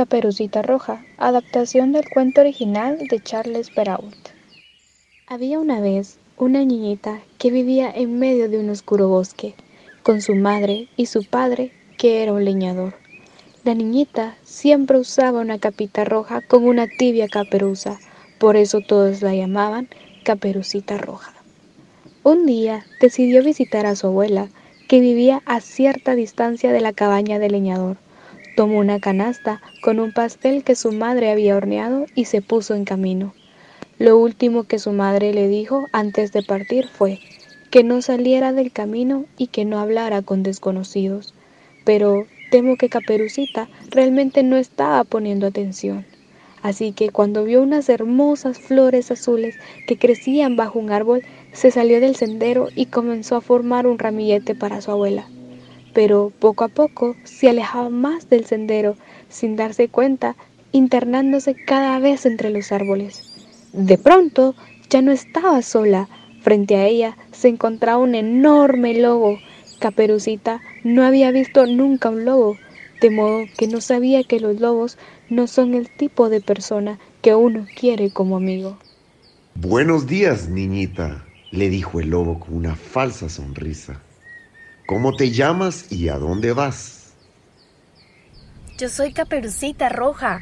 Caperucita Roja, adaptación del cuento original de Charles Perrault. Había una vez una niñita que vivía en medio de un oscuro bosque, con su madre y su padre, que era un leñador. La niñita siempre usaba una capita roja con una tibia caperuza, por eso todos la llamaban Caperucita Roja. Un día decidió visitar a su abuela, que vivía a cierta distancia de la cabaña del leñador. Tomó una canasta con un pastel que su madre había horneado y se puso en camino. Lo último que su madre le dijo antes de partir fue que no saliera del camino y que no hablara con desconocidos. Pero temo que Caperucita realmente no estaba poniendo atención. Así que cuando vio unas hermosas flores azules que crecían bajo un árbol, se salió del sendero y comenzó a formar un ramillete para su abuela. Pero poco a poco se alejaba más del sendero, sin darse cuenta, internándose cada vez entre los árboles. De pronto ya no estaba sola. Frente a ella se encontraba un enorme lobo. Caperucita no había visto nunca un lobo, de modo que no sabía que los lobos no son el tipo de persona que uno quiere como amigo. Buenos días, niñita, le dijo el lobo con una falsa sonrisa. ¿Cómo te llamas y a dónde vas? Yo soy Caperucita Roja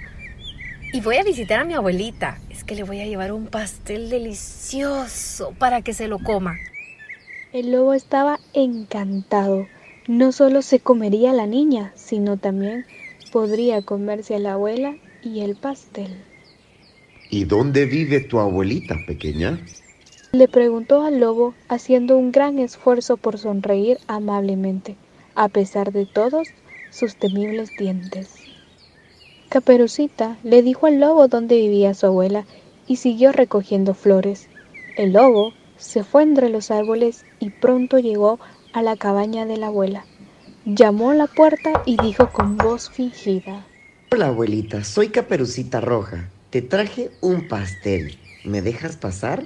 y voy a visitar a mi abuelita. Es que le voy a llevar un pastel delicioso para que se lo coma. El lobo estaba encantado. No solo se comería a la niña, sino también podría comerse a la abuela y el pastel. ¿Y dónde vive tu abuelita pequeña? Le preguntó al lobo, haciendo un gran esfuerzo por sonreír amablemente, a pesar de todos sus temibles dientes. Caperucita le dijo al lobo dónde vivía su abuela y siguió recogiendo flores. El lobo se fue entre los árboles y pronto llegó a la cabaña de la abuela. Llamó a la puerta y dijo con voz fingida. Hola abuelita, soy Caperucita Roja. Te traje un pastel. ¿Me dejas pasar?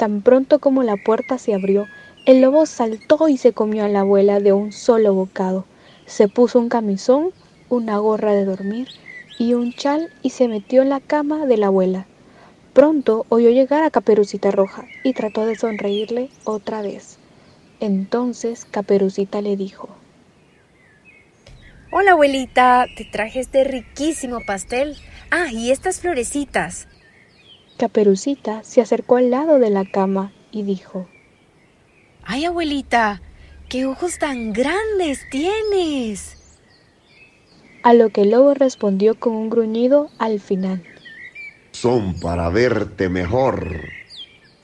Tan pronto como la puerta se abrió, el lobo saltó y se comió a la abuela de un solo bocado. Se puso un camisón, una gorra de dormir y un chal y se metió en la cama de la abuela. Pronto oyó llegar a Caperucita Roja y trató de sonreírle otra vez. Entonces Caperucita le dijo, Hola abuelita, te traje este riquísimo pastel. Ah, y estas florecitas. Caperucita se acercó al lado de la cama y dijo, Ay abuelita, qué ojos tan grandes tienes. A lo que el lobo respondió con un gruñido al final. Son para verte mejor.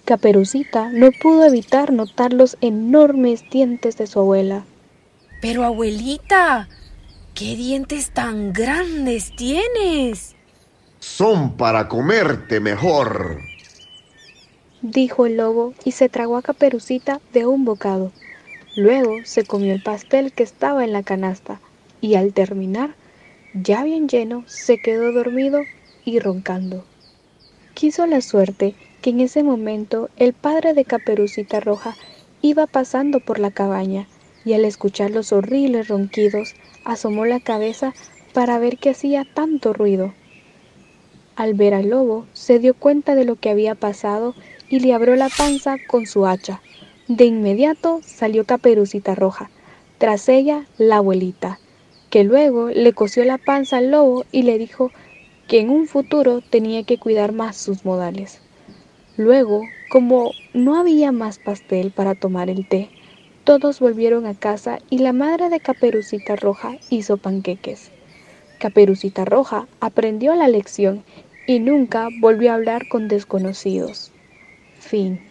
Caperucita no pudo evitar notar los enormes dientes de su abuela. Pero abuelita, ¿qué dientes tan grandes tienes? Son para comerte mejor. Dijo el lobo y se tragó a Caperucita de un bocado. Luego se comió el pastel que estaba en la canasta y al terminar, ya bien lleno, se quedó dormido y roncando. Quiso la suerte que en ese momento el padre de Caperucita Roja iba pasando por la cabaña y al escuchar los horribles ronquidos asomó la cabeza para ver qué hacía tanto ruido. Al ver al lobo se dio cuenta de lo que había pasado y le abrió la panza con su hacha. De inmediato salió Caperucita Roja, tras ella la abuelita, que luego le cosió la panza al lobo y le dijo que en un futuro tenía que cuidar más sus modales. Luego, como no había más pastel para tomar el té, todos volvieron a casa y la madre de Caperucita Roja hizo panqueques. Caperucita Roja aprendió la lección y nunca volvió a hablar con desconocidos. Fin.